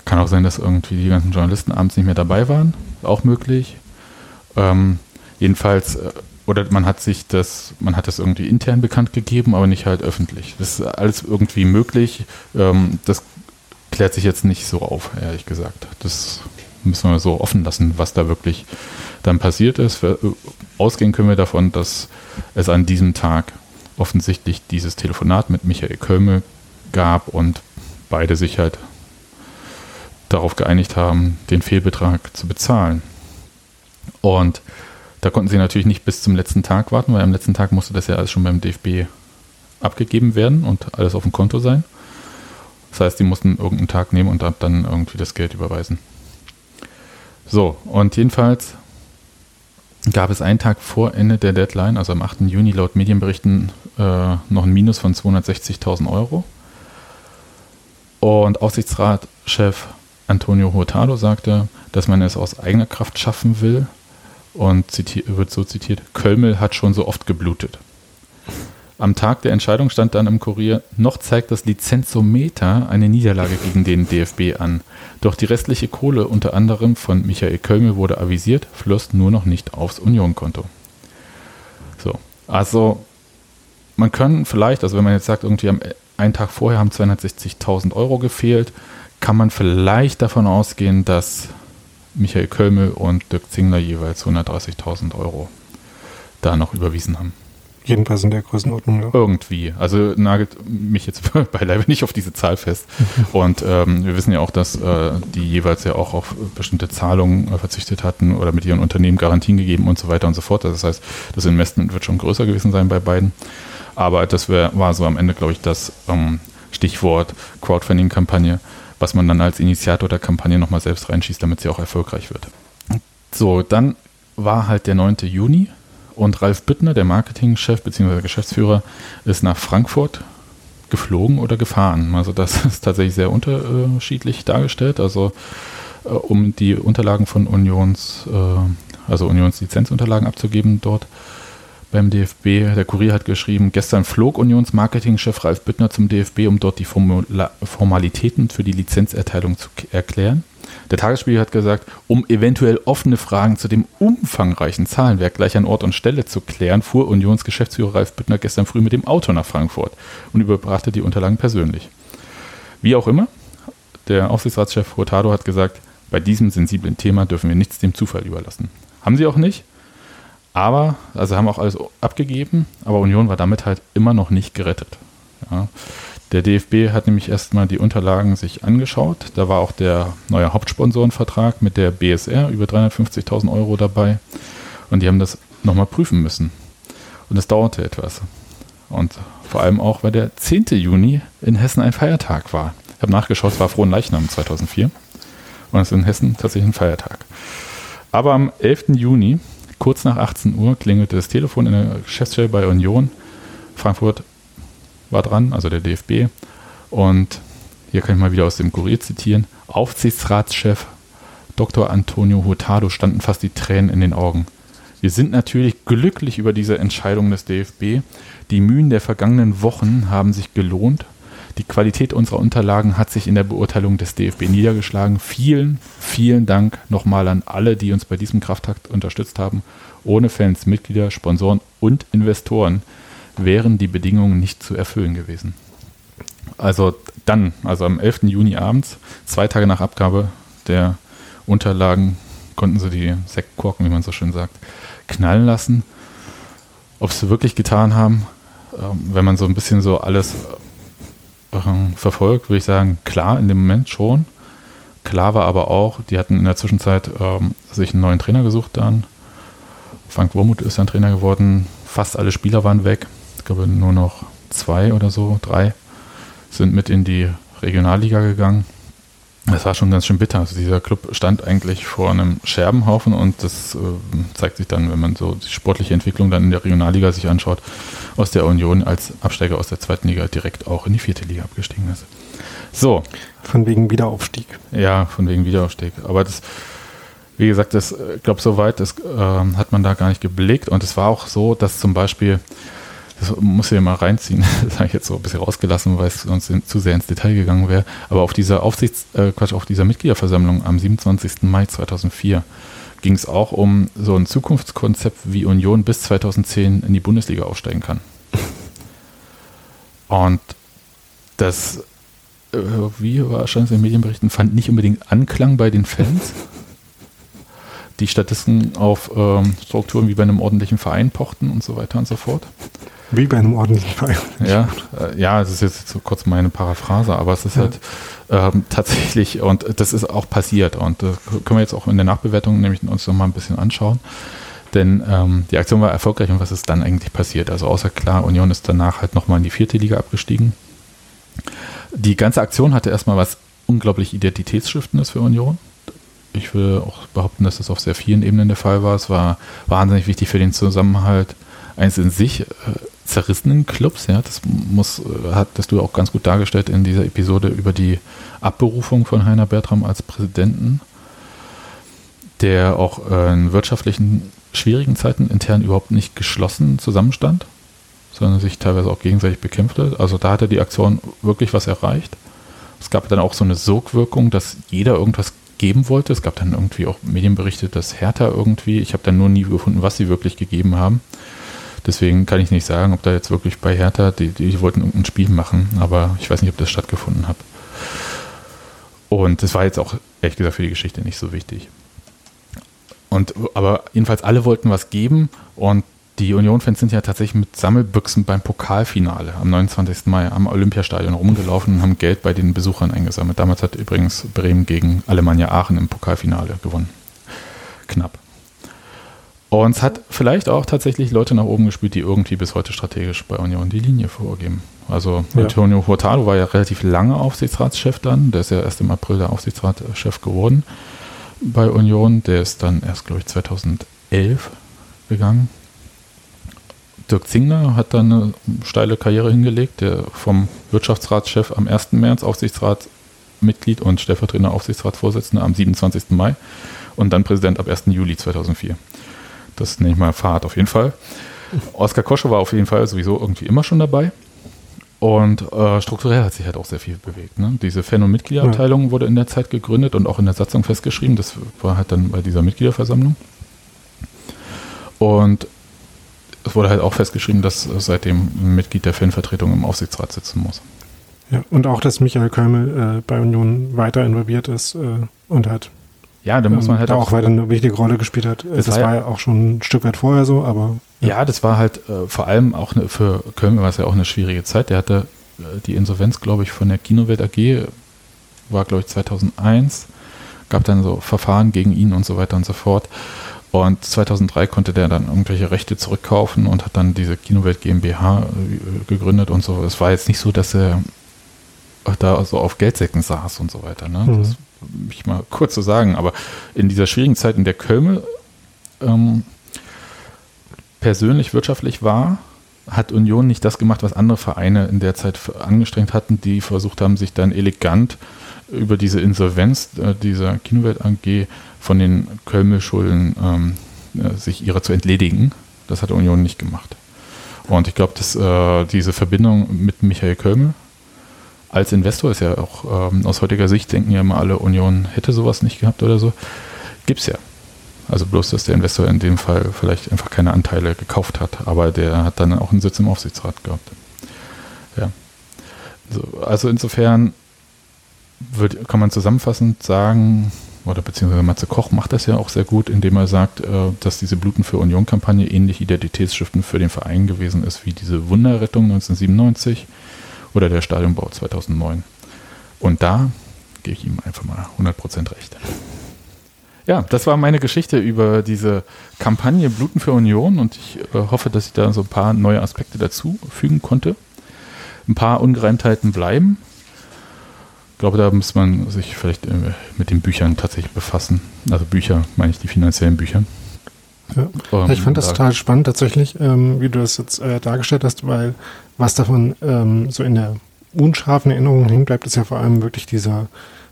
Kann auch sein, dass irgendwie die ganzen Journalisten abends nicht mehr dabei waren, auch möglich. Ähm, jedenfalls, äh, oder man hat sich das, man hat das irgendwie intern bekannt gegeben, aber nicht halt öffentlich. Das ist alles irgendwie möglich. Ähm, das klärt sich jetzt nicht so auf, ehrlich gesagt. Das müssen wir so offen lassen, was da wirklich dann passiert ist. Ausgehen können wir davon, dass es an diesem Tag offensichtlich dieses Telefonat mit Michael Kölme gab und beide sich halt darauf geeinigt haben, den Fehlbetrag zu bezahlen. Und da konnten sie natürlich nicht bis zum letzten Tag warten, weil am letzten Tag musste das ja alles schon beim DFB abgegeben werden und alles auf dem Konto sein. Das heißt, die mussten irgendeinen Tag nehmen und dann irgendwie das Geld überweisen. So, und jedenfalls gab es einen Tag vor Ende der Deadline, also am 8. Juni laut Medienberichten, äh, noch ein Minus von 260.000 Euro. Und Aufsichtsratschef Antonio Hurtado sagte, dass man es aus eigener Kraft schaffen will und wird so zitiert, Kölmel hat schon so oft geblutet. Am Tag der Entscheidung stand dann im Kurier, noch zeigt das Lizenzometer eine Niederlage gegen den DFB an. Doch die restliche Kohle, unter anderem von Michael Kölmel, wurde avisiert, floss nur noch nicht aufs Union-Konto. So, also man kann vielleicht, also wenn man jetzt sagt, irgendwie am einen Tag vorher haben 260.000 Euro gefehlt, kann man vielleicht davon ausgehen, dass Michael Kölmel und Dirk Zingler jeweils 130.000 Euro da noch überwiesen haben. Jedenfalls in der Größenordnung. Ja. Irgendwie. Also nagelt mich jetzt beileibe nicht auf diese Zahl fest. Und ähm, wir wissen ja auch, dass äh, die jeweils ja auch auf bestimmte Zahlungen äh, verzichtet hatten oder mit ihren Unternehmen Garantien gegeben und so weiter und so fort. Das heißt, das Investment wird schon größer gewesen sein bei beiden. Aber das wär, war so am Ende, glaube ich, das ähm, Stichwort Crowdfunding-Kampagne, was man dann als Initiator der Kampagne nochmal selbst reinschießt, damit sie auch erfolgreich wird. So, dann war halt der 9. Juni und Ralf Bittner, der Marketingchef bzw. Geschäftsführer, ist nach Frankfurt geflogen oder gefahren. Also das ist tatsächlich sehr unterschiedlich dargestellt. Also äh, um die Unterlagen von Unions, äh, also Unionslizenzunterlagen abzugeben dort beim DFB. Der Kurier hat geschrieben, gestern flog Unions Marketingchef Ralf Bittner zum DFB, um dort die Formula Formalitäten für die Lizenzerteilung zu erklären. Der Tagesspiegel hat gesagt, um eventuell offene Fragen zu dem umfangreichen Zahlenwerk gleich an Ort und Stelle zu klären, fuhr Unions Geschäftsführer Ralf Bittner gestern früh mit dem Auto nach Frankfurt und überbrachte die Unterlagen persönlich. Wie auch immer, der Aufsichtsratschef Hurtado hat gesagt, bei diesem sensiblen Thema dürfen wir nichts dem Zufall überlassen. Haben sie auch nicht, aber, also haben auch alles abgegeben, aber Union war damit halt immer noch nicht gerettet. Ja. Der DFB hat nämlich erstmal die Unterlagen sich angeschaut. Da war auch der neue Hauptsponsorenvertrag mit der BSR über 350.000 Euro dabei. Und die haben das nochmal prüfen müssen. Und es dauerte etwas. Und vor allem auch, weil der 10. Juni in Hessen ein Feiertag war. Ich habe nachgeschaut, es war Frohen Leichnam 2004. Und es ist in Hessen tatsächlich ein Feiertag. Aber am 11. Juni Kurz nach 18 Uhr klingelte das Telefon in der Geschäftsstelle bei Union. Frankfurt war dran, also der DFB. Und hier kann ich mal wieder aus dem Kurier zitieren. Aufsichtsratschef Dr. Antonio Hurtado standen fast die Tränen in den Augen. Wir sind natürlich glücklich über diese Entscheidung des DFB. Die Mühen der vergangenen Wochen haben sich gelohnt. Die Qualität unserer Unterlagen hat sich in der Beurteilung des DFB niedergeschlagen. Vielen, vielen Dank nochmal an alle, die uns bei diesem Krafttakt unterstützt haben. Ohne Fans, Mitglieder, Sponsoren und Investoren wären die Bedingungen nicht zu erfüllen gewesen. Also dann, also am 11. Juni abends, zwei Tage nach Abgabe der Unterlagen, konnten sie die Sektkorken, wie man so schön sagt, knallen lassen. Ob sie wirklich getan haben, ähm, wenn man so ein bisschen so alles äh, verfolgt, würde ich sagen, klar, in dem Moment schon. Klar war aber auch, die hatten in der Zwischenzeit ähm, sich einen neuen Trainer gesucht dann. Frank Wormuth ist dann Trainer geworden. Fast alle Spieler waren weg. Ich glaube nur noch zwei oder so, drei sind mit in die Regionalliga gegangen. Das war schon ganz schön bitter. Also dieser Club stand eigentlich vor einem Scherbenhaufen und das äh, zeigt sich dann, wenn man so die sportliche Entwicklung dann in der Regionalliga sich anschaut, aus der Union als Absteiger aus der zweiten Liga direkt auch in die vierte Liga abgestiegen ist. So. Von wegen Wiederaufstieg. Ja, von wegen Wiederaufstieg. Aber das, wie gesagt, das, ich äh, glaube, soweit das, äh, hat man da gar nicht geblickt. Und es war auch so, dass zum Beispiel das muss ich ja mal reinziehen, das habe ich jetzt so ein bisschen rausgelassen, weil es sonst zu sehr ins Detail gegangen wäre. Aber auf dieser Aufsichts, äh, Quatsch, auf dieser Mitgliederversammlung am 27. Mai 2004 ging es auch um so ein Zukunftskonzept, wie Union bis 2010 in die Bundesliga aufsteigen kann. Und das, äh, wie wahrscheinlich in den Medienberichten, fand nicht unbedingt Anklang bei den Fans. Die stattdessen auf ähm, Strukturen wie bei einem ordentlichen Verein pochten und so weiter und so fort. Wie bei einem ordentlichen Verein. Ja, äh, ja, das ist jetzt so kurz meine Paraphrase, aber es ist ja. halt ähm, tatsächlich, und das ist auch passiert. Und das äh, können wir jetzt auch in der Nachbewertung nämlich uns noch mal ein bisschen anschauen. Denn ähm, die Aktion war erfolgreich und was ist dann eigentlich passiert? Also außer klar, Union ist danach halt nochmal in die vierte Liga abgestiegen. Die ganze Aktion hatte erstmal was unglaublich Identitätsstiftendes für Union. Ich will auch behaupten, dass das auf sehr vielen Ebenen der Fall war. Es war wahnsinnig wichtig für den Zusammenhalt eins in sich äh, zerrissenen Clubs. Ja, das muss, äh, hat das du auch ganz gut dargestellt in dieser Episode über die Abberufung von Heiner Bertram als Präsidenten, der auch äh, in wirtschaftlichen schwierigen Zeiten intern überhaupt nicht geschlossen zusammenstand, sondern sich teilweise auch gegenseitig bekämpfte. Also da hat er die Aktion wirklich was erreicht. Es gab dann auch so eine Sogwirkung, dass jeder irgendwas geben wollte. Es gab dann irgendwie auch Medienberichte, dass Hertha irgendwie, ich habe dann nur nie gefunden, was sie wirklich gegeben haben. Deswegen kann ich nicht sagen, ob da jetzt wirklich bei Hertha, die, die wollten irgendein Spiel machen, aber ich weiß nicht, ob das stattgefunden hat. Und das war jetzt auch, ehrlich gesagt, für die Geschichte nicht so wichtig. Und, aber jedenfalls alle wollten was geben und die Union-Fans sind ja tatsächlich mit Sammelbüchsen beim Pokalfinale am 29. Mai am Olympiastadion rumgelaufen und haben Geld bei den Besuchern eingesammelt. Damals hat übrigens Bremen gegen Alemannia Aachen im Pokalfinale gewonnen. Knapp. Und es hat vielleicht auch tatsächlich Leute nach oben gespielt, die irgendwie bis heute strategisch bei Union die Linie vorgeben. Also ja. Antonio Hurtado war ja relativ lange Aufsichtsratschef dann. Der ist ja erst im April der Aufsichtsratschef geworden bei Union. Der ist dann erst, glaube ich, 2011 gegangen. Dirk Zingler hat dann eine steile Karriere hingelegt, der vom Wirtschaftsratschef am 1. März Aufsichtsratsmitglied und stellvertretender Aufsichtsratsvorsitzender am 27. Mai und dann Präsident ab 1. Juli 2004. Das nenne ich mal Fahrt auf jeden Fall. Oskar Kosche war auf jeden Fall sowieso irgendwie immer schon dabei. Und äh, strukturell hat sich halt auch sehr viel bewegt. Ne? Diese Fan- und Mitgliederabteilung ja. wurde in der Zeit gegründet und auch in der Satzung festgeschrieben. Das war halt dann bei dieser Mitgliederversammlung. Und es wurde halt auch festgeschrieben, dass seitdem ein Mitglied der Fanvertretung im Aufsichtsrat sitzen muss. Ja, und auch, dass Michael Kölmel äh, bei Union weiter involviert ist äh, und hat ja, da muss man halt da auch, auch weiter eine wichtige Rolle gespielt hat. Das, das war ja auch schon ein Stück weit vorher so, aber. Ja, ja das war halt äh, vor allem auch ne, für Köln war es ja auch eine schwierige Zeit. Der hatte äh, die Insolvenz, glaube ich, von der Kinowelt AG, war, glaube ich, 2001. Gab dann so Verfahren gegen ihn und so weiter und so fort. Und 2003 konnte der dann irgendwelche Rechte zurückkaufen und hat dann diese Kinowelt GmbH äh, gegründet und so. Es war jetzt nicht so, dass er da so auf Geldsäcken saß und so weiter. Ne? Mhm. Das mich mal kurz zu sagen, aber in dieser schwierigen Zeit, in der Köln ähm, persönlich wirtschaftlich war, hat Union nicht das gemacht, was andere Vereine in der Zeit angestrengt hatten, die versucht haben, sich dann elegant über diese Insolvenz äh, dieser Kinowelt AG von den Köln-Schulden ähm, äh, sich ihrer zu entledigen. Das hat Union nicht gemacht. Und ich glaube, dass äh, diese Verbindung mit Michael Kölmel als Investor ist ja auch ähm, aus heutiger Sicht denken ja immer alle, Union hätte sowas nicht gehabt oder so. Gibt's ja. Also bloß, dass der Investor in dem Fall vielleicht einfach keine Anteile gekauft hat, aber der hat dann auch einen Sitz im Aufsichtsrat gehabt. Ja. So, also insofern wird, kann man zusammenfassend sagen, oder beziehungsweise Matze Koch macht das ja auch sehr gut, indem er sagt, äh, dass diese Bluten für Union-Kampagne ähnlich Identitätsschriften für den Verein gewesen ist wie diese Wunderrettung 1997 oder der Stadionbau 2009. Und da gebe ich ihm einfach mal 100% recht. Ja, das war meine Geschichte über diese Kampagne Bluten für Union und ich äh, hoffe, dass ich da so ein paar neue Aspekte dazu fügen konnte. Ein paar Ungereimtheiten bleiben. Ich glaube, da muss man sich vielleicht äh, mit den Büchern tatsächlich befassen. Also Bücher, meine ich die finanziellen Bücher. Ja. Um, ich fand das da total spannend tatsächlich, ähm, wie du das jetzt äh, dargestellt hast, weil was davon ähm, so in der unscharfen Erinnerung hängen bleibt, ist ja vor allem wirklich dieser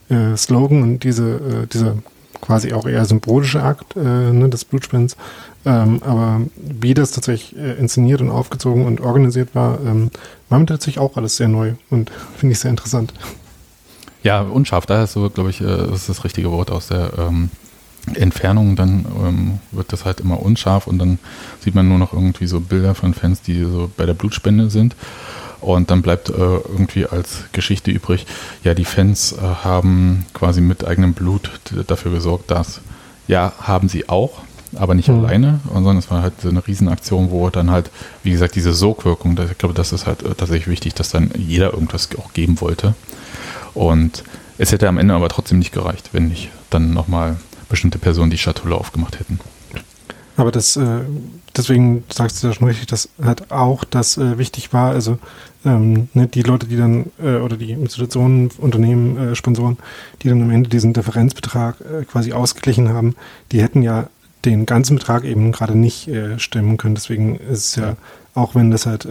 äh, Slogan und diese, äh, dieser quasi auch eher symbolische Akt äh, ne, des Blutspendens. Ähm, aber wie das tatsächlich äh, inszeniert und aufgezogen und organisiert war, ähm, war mir tatsächlich auch alles sehr neu und finde ich sehr interessant. Ja, unscharf, da ist so, glaube ich, äh, das ist das richtige Wort aus der ähm, Entfernung, dann ähm, wird das halt immer unscharf und dann sieht man nur noch irgendwie so Bilder von Fans, die so bei der Blutspende sind. Und dann bleibt äh, irgendwie als Geschichte übrig, ja, die Fans äh, haben quasi mit eigenem Blut dafür gesorgt, dass, ja, haben sie auch, aber nicht mhm. alleine, sondern es war halt so eine Riesenaktion, wo dann halt, wie gesagt, diese Sogwirkung, ich glaube, das ist halt äh, tatsächlich wichtig, dass dann jeder irgendwas auch geben wollte. Und es hätte am Ende aber trotzdem nicht gereicht, wenn nicht dann nochmal bestimmte Personen die Schatulle aufgemacht hätten. Aber das, äh, deswegen sagst du ja schon richtig, dass halt auch das äh, wichtig war, also ähm, ne, die Leute, die dann, äh, oder die Institutionen, Unternehmen, Sponsoren, die dann am Ende diesen Differenzbetrag quasi ausgeglichen haben, die hätten ja den ganzen Betrag eben gerade nicht stemmen können. Deswegen ist es ja, auch wenn das halt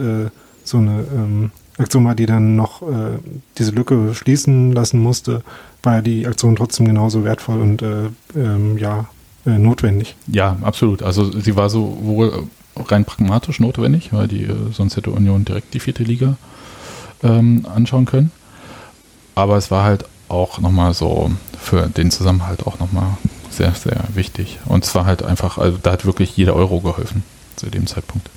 so eine ähm, Aktion war, die dann noch äh, diese Lücke schließen lassen musste, war die Aktion trotzdem genauso wertvoll und äh, ähm, ja, äh, notwendig. Ja, absolut. Also sie war sowohl rein pragmatisch notwendig, weil die äh, sonst hätte Union direkt die vierte Liga ähm, anschauen können. Aber es war halt auch nochmal so für den Zusammenhalt auch nochmal sehr, sehr wichtig. Und zwar halt einfach, also da hat wirklich jeder Euro geholfen zu dem Zeitpunkt.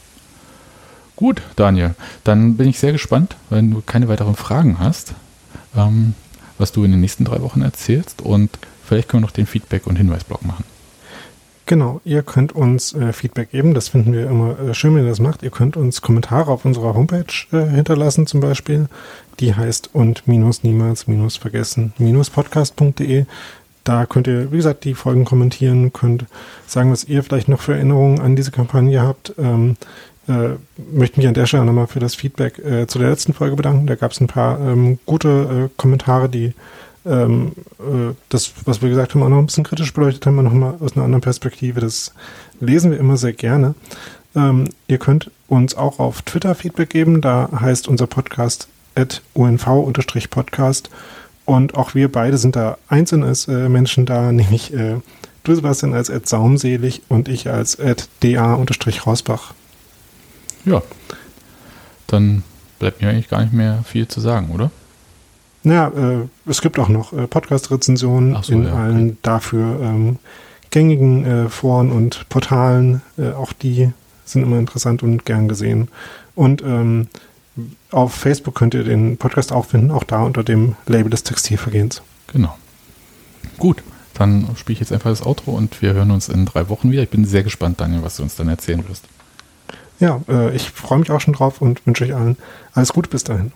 Gut, Daniel, dann bin ich sehr gespannt, wenn du keine weiteren Fragen hast, ähm, was du in den nächsten drei Wochen erzählst und vielleicht können wir noch den Feedback- und Hinweisblock machen. Genau, ihr könnt uns äh, Feedback geben, das finden wir immer äh, schön, wenn ihr das macht. Ihr könnt uns Kommentare auf unserer Homepage äh, hinterlassen zum Beispiel. Die heißt und Da könnt ihr, wie gesagt, die Folgen kommentieren, könnt sagen, was ihr vielleicht noch für Erinnerungen an diese Kampagne habt. Ähm, äh, möchte mich an der Stelle nochmal für das Feedback äh, zu der letzten Folge bedanken. Da gab es ein paar ähm, gute äh, Kommentare, die ähm, äh, das, was wir gesagt haben, auch noch ein bisschen kritisch beleuchtet haben, wir nochmal aus einer anderen Perspektive. Das lesen wir immer sehr gerne. Ähm, ihr könnt uns auch auf Twitter Feedback geben. Da heißt unser Podcast at unv-podcast. Und auch wir beide sind da einzeln als äh, Menschen da, nämlich äh, du Sebastian als at saumselig und ich als at da-rausbach. Ja, dann bleibt mir eigentlich gar nicht mehr viel zu sagen, oder? Naja, äh, es gibt auch noch äh, Podcast-Rezensionen so, in ja, allen okay. dafür ähm, gängigen äh, Foren und Portalen. Äh, auch die sind immer interessant und gern gesehen. Und ähm, auf Facebook könnt ihr den Podcast auch finden, auch da unter dem Label des Textilvergehens. Genau. Gut, dann spiele ich jetzt einfach das Outro und wir hören uns in drei Wochen wieder. Ich bin sehr gespannt, Daniel, was du uns dann erzählen wirst. Ja, äh, ich freue mich auch schon drauf und wünsche euch allen alles Gute bis dahin.